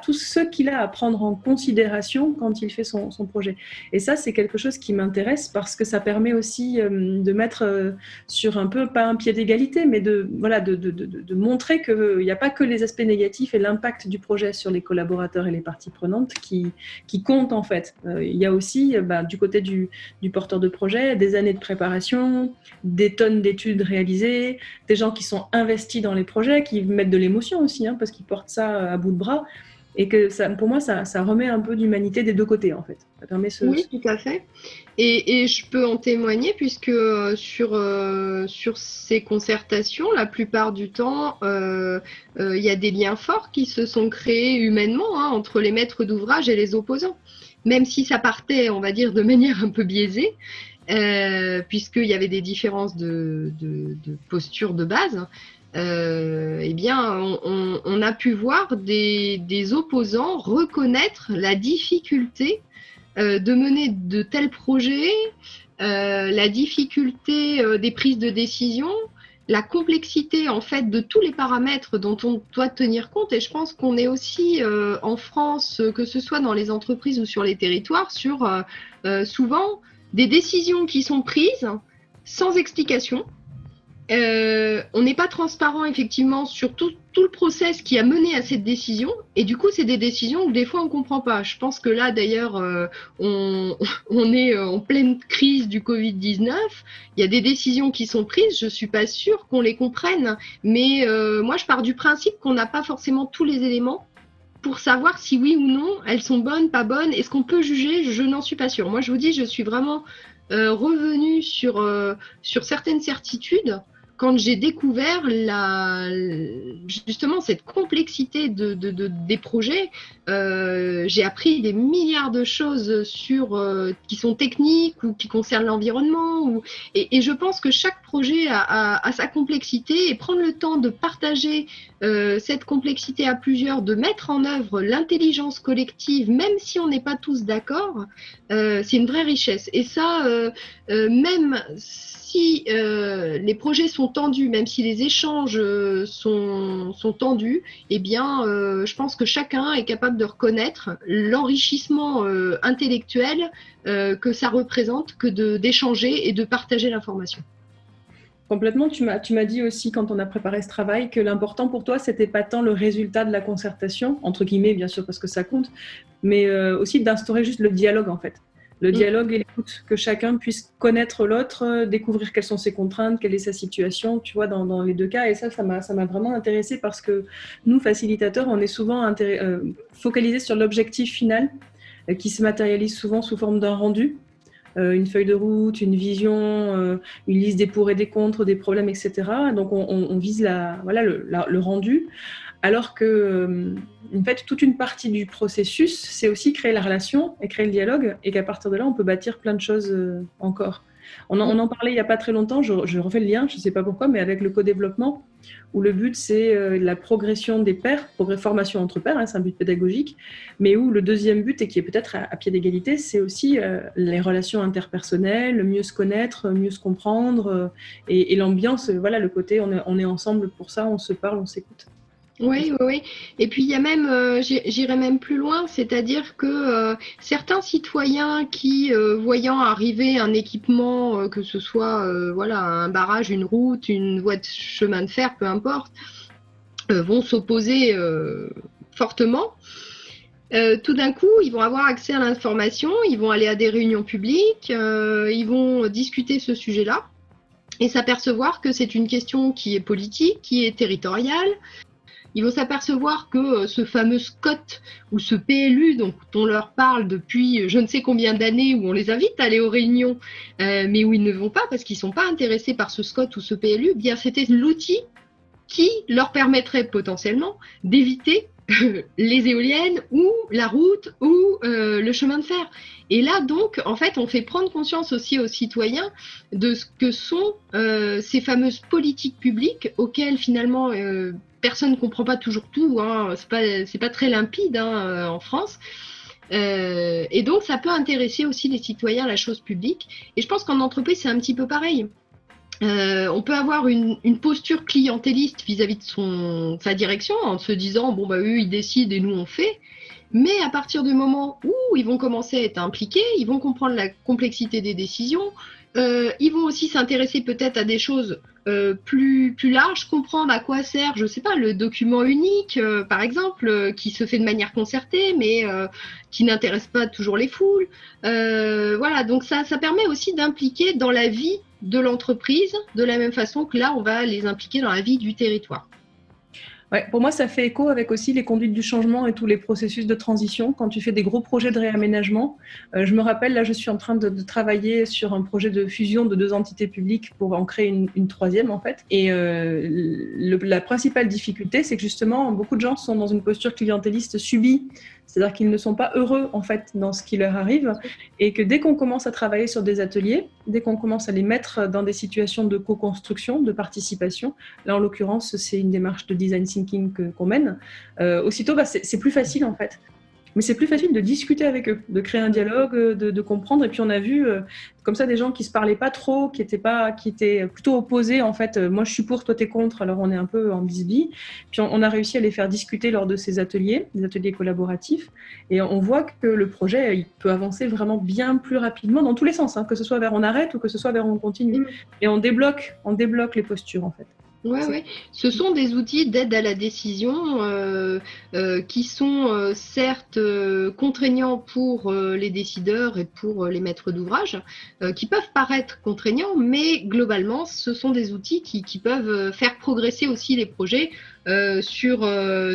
qu'il a à prendre en considération quand il fait son, projet. Et ça, c'est quelque chose qui m'intéresse parce que ça permet aussi euh, de mettre euh, sur un peu, pas un pied d'égalité, mais de, voilà, de, de montrer qu'il n'y a pas que les aspects négatifs et l'impact du projet sur les collaborateurs et les parties prenantes qui, qui comptent en fait. il y a aussi euh, bah, du côté du, porteur de projet, des années de préparation, des tonnes d'études réalisées, des gens qui sont investis dans les projets, qui mettent de l'émotion aussi, hein, parce qu'ils portent ça à bout de bras. Et que pour moi, ça, remet un peu d'humanité des deux côtés, en fait. Ça permet Oui, tout à fait. Et, je peux en témoigner, puisque euh, sur, euh, sur ces concertations, la plupart du temps, il y a des liens forts qui se sont créés humainement hein, entre les maîtres d'ouvrage et les opposants même si ça partait, on va dire, de manière un peu biaisée, euh, puisqu'il y avait des différences de, posture de base, euh, eh bien, on, a pu voir des, opposants reconnaître la difficulté euh, de mener de tels projets, la difficulté des prises de décision, la complexité en fait de tous les paramètres dont on doit tenir compte. Et je pense qu'on est aussi euh, en France que ce soit dans les entreprises ou sur les territoires sur euh, euh, souvent des décisions qui sont prises sans explication euh, on n'est pas transparent effectivement sur tout, le process qui a mené à cette décision. Et du coup c'est des décisions que des fois on comprend pas. Je pense que là d'ailleurs euh, on, est en pleine crise du Covid-19, il y a des décisions qui sont prises, je suis pas sûre qu'on les comprenne, mais euh, moi je pars du principe qu'on n'a pas forcément tous les éléments pour savoir si oui ou non elles sont bonnes, pas bonnes, est-ce qu'on peut juger, je n'en suis pas sûre. Moi je vous dis je suis vraiment revenue sur, sur certaines certitudes quand j'ai découvert justement cette complexité de, des projets, euh, j'ai appris des milliards de choses sur euh, qui sont techniques ou qui concernent l'environnement. Et, je pense que chaque projet a, sa complexité et prendre le temps de partager euh, cette complexité à plusieurs, de mettre en œuvre l'intelligence collective, même si on n'est pas tous d'accord, c'est une vraie richesse. Et ça, même si euh, les projets sont tendus, même si les échanges euh, sont, tendus, eh bien, euh, je pense que chacun est capable de reconnaître l'enrichissement intellectuel que ça représente que d'échanger et de partager l'information. Complètement, tu m'as, dit aussi quand on a préparé ce travail que l'important pour toi, c'était pas tant le résultat de la concertation, entre guillemets bien sûr parce que ça compte, mais aussi d'instaurer juste le dialogue en fait. Le mm. dialogue et l'écoute, que chacun puisse connaître l'autre, euh, découvrir quelles sont ses contraintes, quelle est sa situation, tu vois, dans, dans les deux cas. Et ça, ça m'a, ça m'a vraiment intéressé parce que nous, facilitateurs, on est souvent euh, focalisés sur l'objectif final qui se matérialise souvent sous forme d'un rendu. Euh, une feuille de route, une vision, euh, une liste des pour et des contre, des problèmes, etc. Donc on, vise la, voilà, le, rendu. Alors que, euh, en fait, toute une partie du processus, c'est aussi créer la relation et créer le dialogue, et qu'à partir de là, on peut bâtir plein de choses encore. On en, parlait il n'y a pas très longtemps, je, refais le lien, je ne sais pas pourquoi, mais avec le co-développement, où le but c'est euh, la progression des pairs, formation entre pairs, hein, c'est un but pédagogique, mais où le deuxième but, et qui est peut-être à, pied d'égalité, c'est aussi euh, les relations interpersonnelles, mieux se connaître, mieux se comprendre, euh, et, l'ambiance, voilà, le côté on est ensemble pour ça, on se parle, on s'écoute. Oui, oui, oui. Et puis il y a même, euh, j'irai même plus loin, c'est-à-dire que euh, certains citoyens qui, euh, voyant arriver un équipement, que ce soit voilà un barrage, une route, une voie de chemin de fer, peu importe, vont s'opposer fortement. tout d'un coup, ils vont avoir accès à l'information, ils vont aller à des réunions publiques, ils vont discuter ce sujet-là et s'apercevoir que c'est une question qui est politique, qui est territoriale, ils vont s'apercevoir que euh, ce fameux SCOT ou ce PLU dont on leur parle depuis je ne sais combien d'années, où on les invite à aller aux réunions, euh, mais où ils ne vont pas parce qu'ils ne sont pas intéressés par ce SCOT ou ce PLU, eh bien c'était l'outil qui leur permettrait potentiellement d'éviter les éoliennes ou la route ou euh, le chemin de fer. Et là, donc, en fait, on fait prendre conscience aussi aux citoyens de ce que sont ces fameuses politiques publiques auxquelles finalement personne ne comprend pas toujours tout, hein. c'est pas, pas très limpide hein, euh, en France. Euh, et donc, ça peut intéresser aussi les citoyens la chose publique. Et je pense qu'en entreprise, c'est un petit peu pareil. Euh, on peut avoir une, posture clientéliste vis-à-vis de sa direction en se disant bon bah eux ils décident et nous on fait. Mais à partir du moment où ils vont commencer à être impliqués, ils vont comprendre la complexité des décisions, euh, ils vont aussi s'intéresser peut-être à des choses euh, plus, plus larges, comprendre à quoi sert, je ne sais pas, le document unique, euh, par exemple, qui se fait de manière concertée, mais qui n'intéresse pas toujours les foules. voilà, donc ça, ça permet aussi d'impliquer dans la vie de l'entreprise, de la même façon que là, on va les impliquer dans la vie du territoire. Ouais, pour moi, ça fait écho avec aussi les conduites du changement et tous les processus de transition. Quand tu fais des gros projets de réaménagement, euh, je me rappelle, là, je suis en train de, travailler sur un projet de fusion de deux entités publiques pour en créer une, troisième, en fait. Et euh, la principale difficulté, c'est que justement, beaucoup de gens sont dans une posture clientéliste subie c'est-à-dire qu'ils ne sont pas heureux en fait dans ce qui leur arrive et que dès qu'on commence à travailler sur des ateliers, dès qu'on commence à les mettre dans des situations de co-construction, de participation, là en l'occurrence c'est une démarche de design thinking qu'on mène, euh, aussitôt bah, c'est plus facile en fait. Mais c'est plus facile de discuter avec eux, de créer un dialogue, de, comprendre. Et puis on a vu euh, comme ça des gens qui se parlaient pas trop, qui étaient pas, qui étaient plutôt opposés en fait. Euh, moi je suis pour, toi tu es contre. Alors on est un peu en bisbille. Puis on, a réussi à les faire discuter lors de ces ateliers, des ateliers collaboratifs. Et on voit que le projet il peut avancer vraiment bien plus rapidement dans tous les sens, hein, que ce soit vers on arrête ou que ce soit vers on continue. Mmh. Et on débloque, on débloque les postures en fait. Ouais, ouais. Ce sont des outils d'aide à la décision euh, euh, qui sont euh, certes contraignants pour les décideurs et pour les maîtres d'ouvrage, qui peuvent paraître contraignants, mais globalement, ce sont des outils qui, qui peuvent faire progresser aussi les projets. sur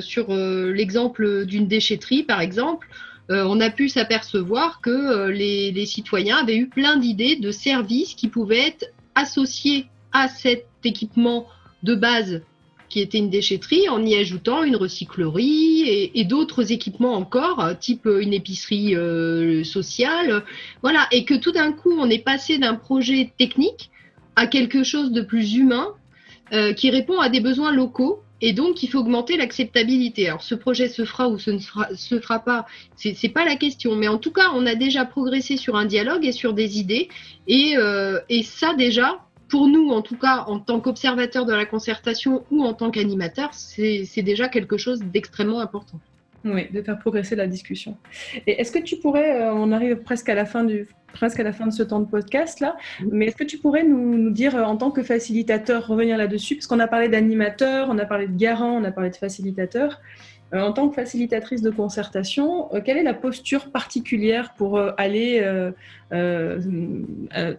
sur l'exemple d'une déchetterie, par exemple, on a pu s'apercevoir que les, les citoyens avaient eu plein d'idées de services qui pouvaient être associés à cet équipement de base qui était une déchetterie en y ajoutant une recyclerie et, d'autres équipements encore, type une épicerie euh, sociale. Voilà, et que tout d'un coup, on est passé d'un projet technique à quelque chose de plus humain euh, qui répond à des besoins locaux. Et donc, il faut augmenter l'acceptabilité. Alors, ce projet se fera ou se ne se fera pas, c'est pas la question. Mais en tout cas, on a déjà progressé sur un dialogue et sur des idées. Euh, et ça, déjà, pour nous, en tout cas, en tant qu'observateur de la concertation ou en tant qu'animateur, c'est déjà quelque chose d'extrêmement important. Oui, de faire progresser la discussion. Et est-ce que tu pourrais, euh, on arrive presque à la fin du, presque à la fin de ce temps de podcast là, mais est-ce que tu pourrais nous, dire euh, en tant que facilitateur, revenir là-dessus, parce qu'on a parlé d'animateur, on a parlé de garant, on a parlé de facilitateur. Euh, en tant que facilitatrice de concertation, quelle est la posture particulière pour aller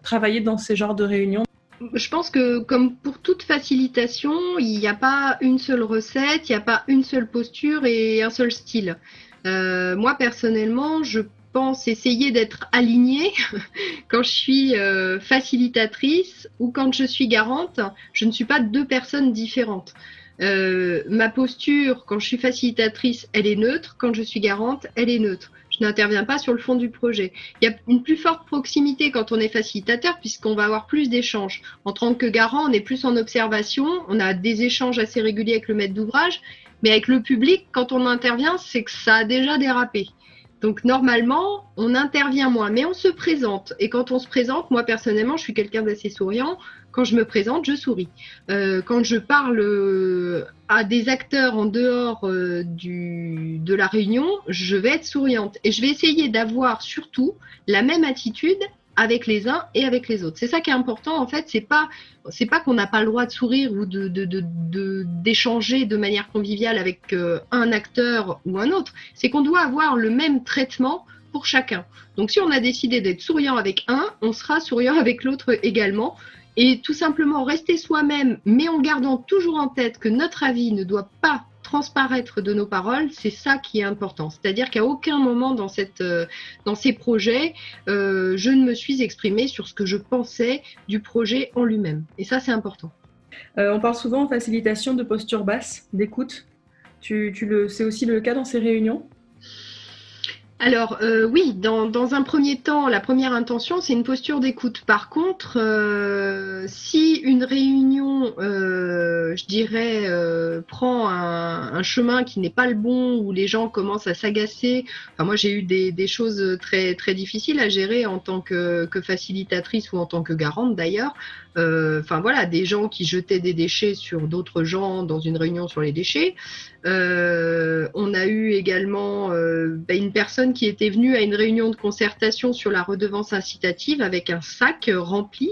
travailler dans ces genres de réunions? Je pense que comme pour toute facilitation, il n'y a pas une seule recette, il n'y a pas une seule posture et un seul style. Euh, moi personnellement, je pense essayer d'être alignée quand je suis euh, facilitatrice ou quand je suis garante. Je ne suis pas deux personnes différentes. Euh, ma posture, quand je suis facilitatrice, elle est neutre. Quand je suis garante, elle est neutre. Je n'interviens pas sur le fond du projet. Il y a une plus forte proximité quand on est facilitateur puisqu'on va avoir plus d'échanges. En tant que garant, on est plus en observation, on a des échanges assez réguliers avec le maître d'ouvrage, mais avec le public, quand on intervient, c'est que ça a déjà dérapé. Donc normalement, on intervient moins, mais on se présente. Et quand on se présente, moi personnellement, je suis quelqu'un d'assez souriant. Quand je me présente, je souris. Euh, quand je parle euh, à des acteurs en dehors euh, de la réunion, je vais être souriante. Et je vais essayer d'avoir surtout la même attitude avec les uns et avec les autres. C'est ça qui est important en fait. C'est pas pas qu'on n'a pas le droit de sourire ou d'échanger de, manière conviviale avec un acteur ou un autre. C'est qu'on doit avoir le même traitement pour chacun. Donc si on a décidé d'être souriant avec un, on sera souriant avec l'autre également et tout simplement rester soi-même, mais en gardant toujours en tête que notre avis ne doit pas transparaître de nos paroles, c'est ça qui est important. C'est-à-dire qu'à aucun moment dans, euh, ces projets, euh, je ne me suis exprimée sur ce que je pensais du projet en lui-même. Et ça, c'est important. Euh, on parle souvent en facilitation de posture basse, d'écoute. Tu, c'est aussi le cas dans ces réunions? Alors euh, oui, dans, un premier temps, la première intention, c'est une posture d'écoute. Par contre, euh, si une réunion, euh, je dirais, prend un, chemin qui n'est pas le bon, où les gens commencent à s'agacer, enfin, moi j'ai eu des, choses très, très difficiles à gérer en tant que, que facilitatrice ou en tant que garante d'ailleurs. Enfin voilà, des gens qui jetaient des déchets sur d'autres gens dans une réunion sur les déchets. Euh, on a eu également euh, bah, une personne qui était venue à une réunion de concertation sur la redevance incitative avec un sac rempli.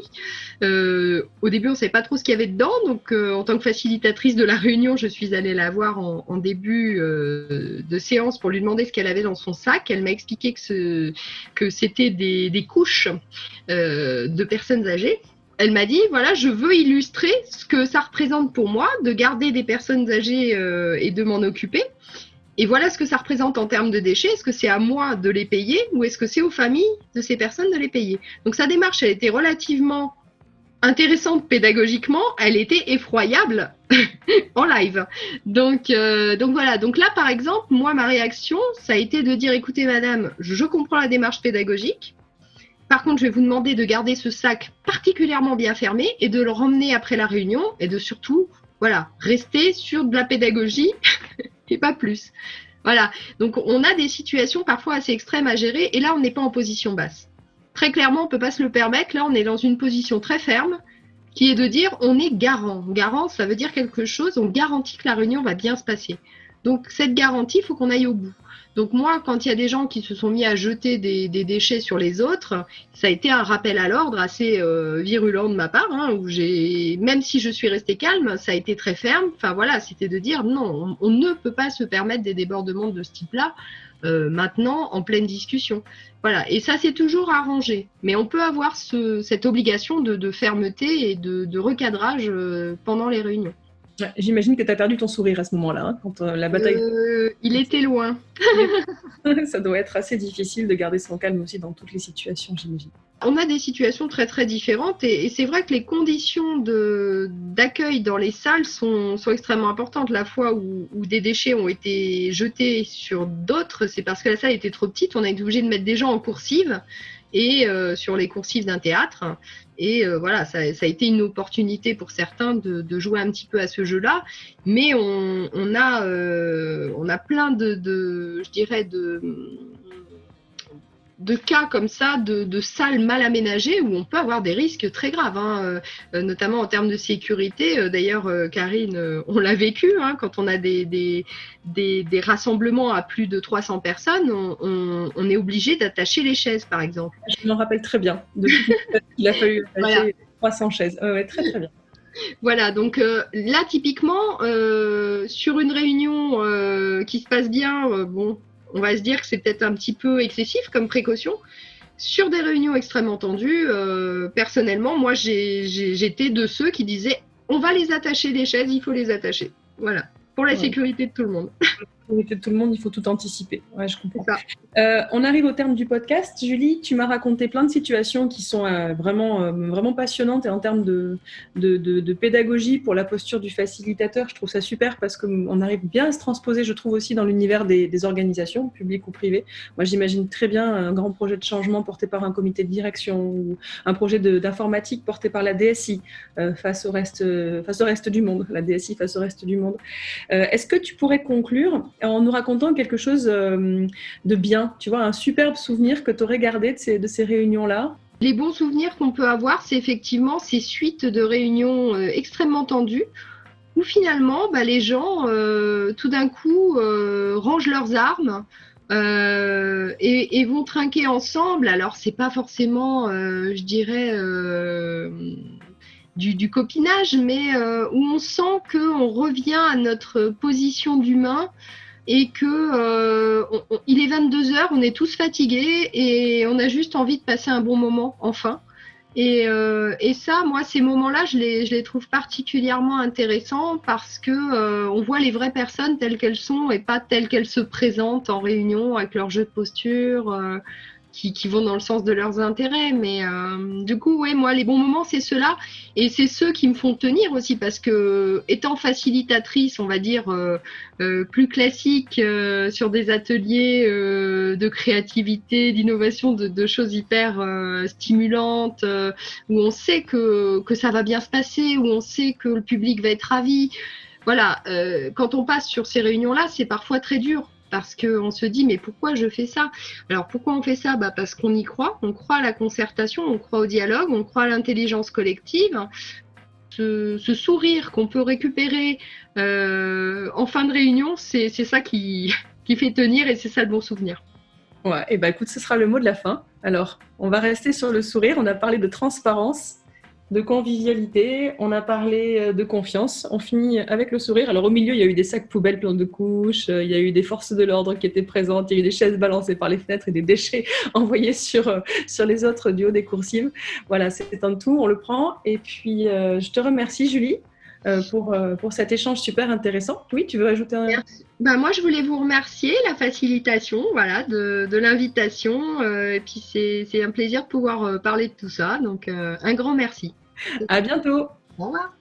Euh, au début, on ne savait pas trop ce qu'il y avait dedans, donc en tant que facilitatrice de la réunion, je suis allée la voir en, début de séance pour lui demander ce qu'elle avait dans son sac. Elle m'a expliqué que, c'était des couches de personnes âgées elle m'a dit voilà, je veux illustrer ce que ça représente pour moi de garder des personnes âgées euh, et de m'en occuper. Et voilà ce que ça représente en termes de déchets. Est-ce que c'est à moi de les payer ou est-ce que c'est aux familles de ces personnes de les payer? Donc sa démarche, elle était relativement intéressante pédagogiquement, elle était effroyable en live. Donc, euh, donc voilà. Donc là, par exemple, moi, ma réaction, ça a été de dire écoutez, madame, je comprends la démarche pédagogique. Par contre, je vais vous demander de garder ce sac particulièrement bien fermé et de le ramener après la réunion et de surtout, voilà, rester sur de la pédagogie et pas plus. Voilà. Donc, on a des situations parfois assez extrêmes à gérer et là, on n'est pas en position basse. Très clairement, on ne peut pas se le permettre. Là, on est dans une position très ferme qui est de dire on est garant. Garant, ça veut dire quelque chose, on garantit que la réunion va bien se passer. Donc, cette garantie, il faut qu'on aille au bout. Donc moi, quand il y a des gens qui se sont mis à jeter des, déchets sur les autres, ça a été un rappel à l'ordre assez euh, virulent de ma part, hein, où j'ai, même si je suis restée calme, ça a été très ferme. Enfin voilà, c'était de dire non, on, ne peut pas se permettre des débordements de ce type-là. Euh, maintenant en pleine discussion. Voilà, et ça c'est toujours arrangé. Mais on peut avoir cette obligation de, fermeté et de, recadrage euh, pendant les réunions. J'imagine que tu as perdu ton sourire à ce moment-là, hein, quand euh, la bataille. Euh, il était loin. ça doit être assez difficile de garder son calme aussi dans toutes les situations, j'imagine. On a des situations très très différentes et, c'est vrai que les conditions d'accueil dans les salles sont, sont, extrêmement importantes. La fois où, où, des déchets ont été jetés sur d'autres, c'est parce que la salle était trop petite. On a été obligé de mettre des gens en coursive et euh, sur les coursives d'un théâtre. Et euh, voilà, ça, a été une opportunité pour certains de, jouer un petit peu à ce jeu-là. Mais on, a, euh, on a plein de, je dirais, de de cas comme ça, de, salles mal aménagées où on peut avoir des risques très graves, hein, euh, notamment en termes de sécurité. Euh, d'ailleurs, euh, Karine, on l'a vécu hein, quand on a des, des, des, rassemblements à plus de 300 personnes, on, est obligé d'attacher les chaises, par exemple. Je m'en rappelle très bien. Il a fallu attacher 300 chaises. très très bien. Voilà, donc là typiquement, sur une réunion qui se passe bien, bon, on va se dire que c'est peut-être un petit peu excessif comme précaution. Sur des réunions extrêmement tendues, euh, personnellement, moi, j'étais de ceux qui disaient on va les attacher des chaises, il faut les attacher. Voilà, pour la sécurité de tout le monde. de tout le monde, il faut tout anticiper. Ouais, je comprends. Euh, on arrive au terme du podcast. Julie, tu m'as raconté plein de situations qui sont euh, vraiment, euh, vraiment passionnantes et en termes de, de, pédagogie pour la posture du facilitateur, je trouve ça super parce qu'on arrive bien à se transposer, je trouve aussi dans l'univers des, organisations, publiques ou privées. Moi, j'imagine très bien un grand projet de changement porté par un comité de direction ou un projet d'informatique porté par la DSI face, au reste, face au reste du monde, la DSI face au reste du monde. Est-ce que tu pourrais conclure en nous racontant quelque chose euh, de bien, tu vois, un superbe souvenir que tu aurais gardé de ces, de ces réunions-là Les bons souvenirs qu'on peut avoir, c'est effectivement ces suites de réunions euh, extrêmement tendues où finalement bah, les gens, euh, tout d'un coup, rangent leurs armes. et, vont trinquer ensemble. Alors, c'est pas forcément, je dirais, du, du, copinage, mais où on sent qu'on revient à notre position d'humain et que euh, il est 22 heures, on est tous fatigués et on a juste envie de passer un bon moment enfin. Et, euh, et ça, moi, ces moments-là, je les, je les trouve particulièrement intéressants parce que euh, on voit les vraies personnes telles qu'elles sont et pas telles qu'elles se présentent en réunion avec leur jeu de posture, qui, vont dans le sens de leurs intérêts. Mais euh, du coup, ouais, moi, les bons moments, c'est ceux-là. Et c'est ceux qui me font tenir aussi, parce que étant facilitatrice, on va dire, euh, euh, plus classique sur des ateliers de créativité, d'innovation, de, choses hyper stimulantes, où on sait que, que ça va bien se passer, où on sait que le public va être ravi. Voilà, quand on passe sur ces réunions-là, c'est parfois très dur parce qu'on se dit mais pourquoi je fais ça? Alors pourquoi on fait ça? Bah Parce qu'on y croit, on croit à la concertation, on croit au dialogue, on croit à l'intelligence collective. Ce, sourire qu'on peut récupérer euh, en fin de réunion, c'est ça qui, qui fait tenir et c'est ça le bon souvenir. Ouais, et bah écoute, ce sera le mot de la fin. Alors, on va rester sur le sourire. On a parlé de transparence de convivialité, on a parlé euh, de confiance, on finit avec le sourire. Alors au milieu, il y a eu des sacs poubelles pleins de couches, euh, il y a eu des forces de l'ordre qui étaient présentes, il y a eu des chaises balancées par les fenêtres et des déchets envoyés sur, euh, sur les autres du haut des coursives. Voilà, c'est un tout, on le prend. Et puis, je te remercie, Julie. Pour, pour cet échange super intéressant. Oui, tu veux ajouter un... Ben, moi, je voulais vous remercier, la facilitation voilà, de, de l'invitation. et puis, c'est un plaisir de pouvoir parler de tout ça. Donc, un grand merci. À bientôt. Au revoir.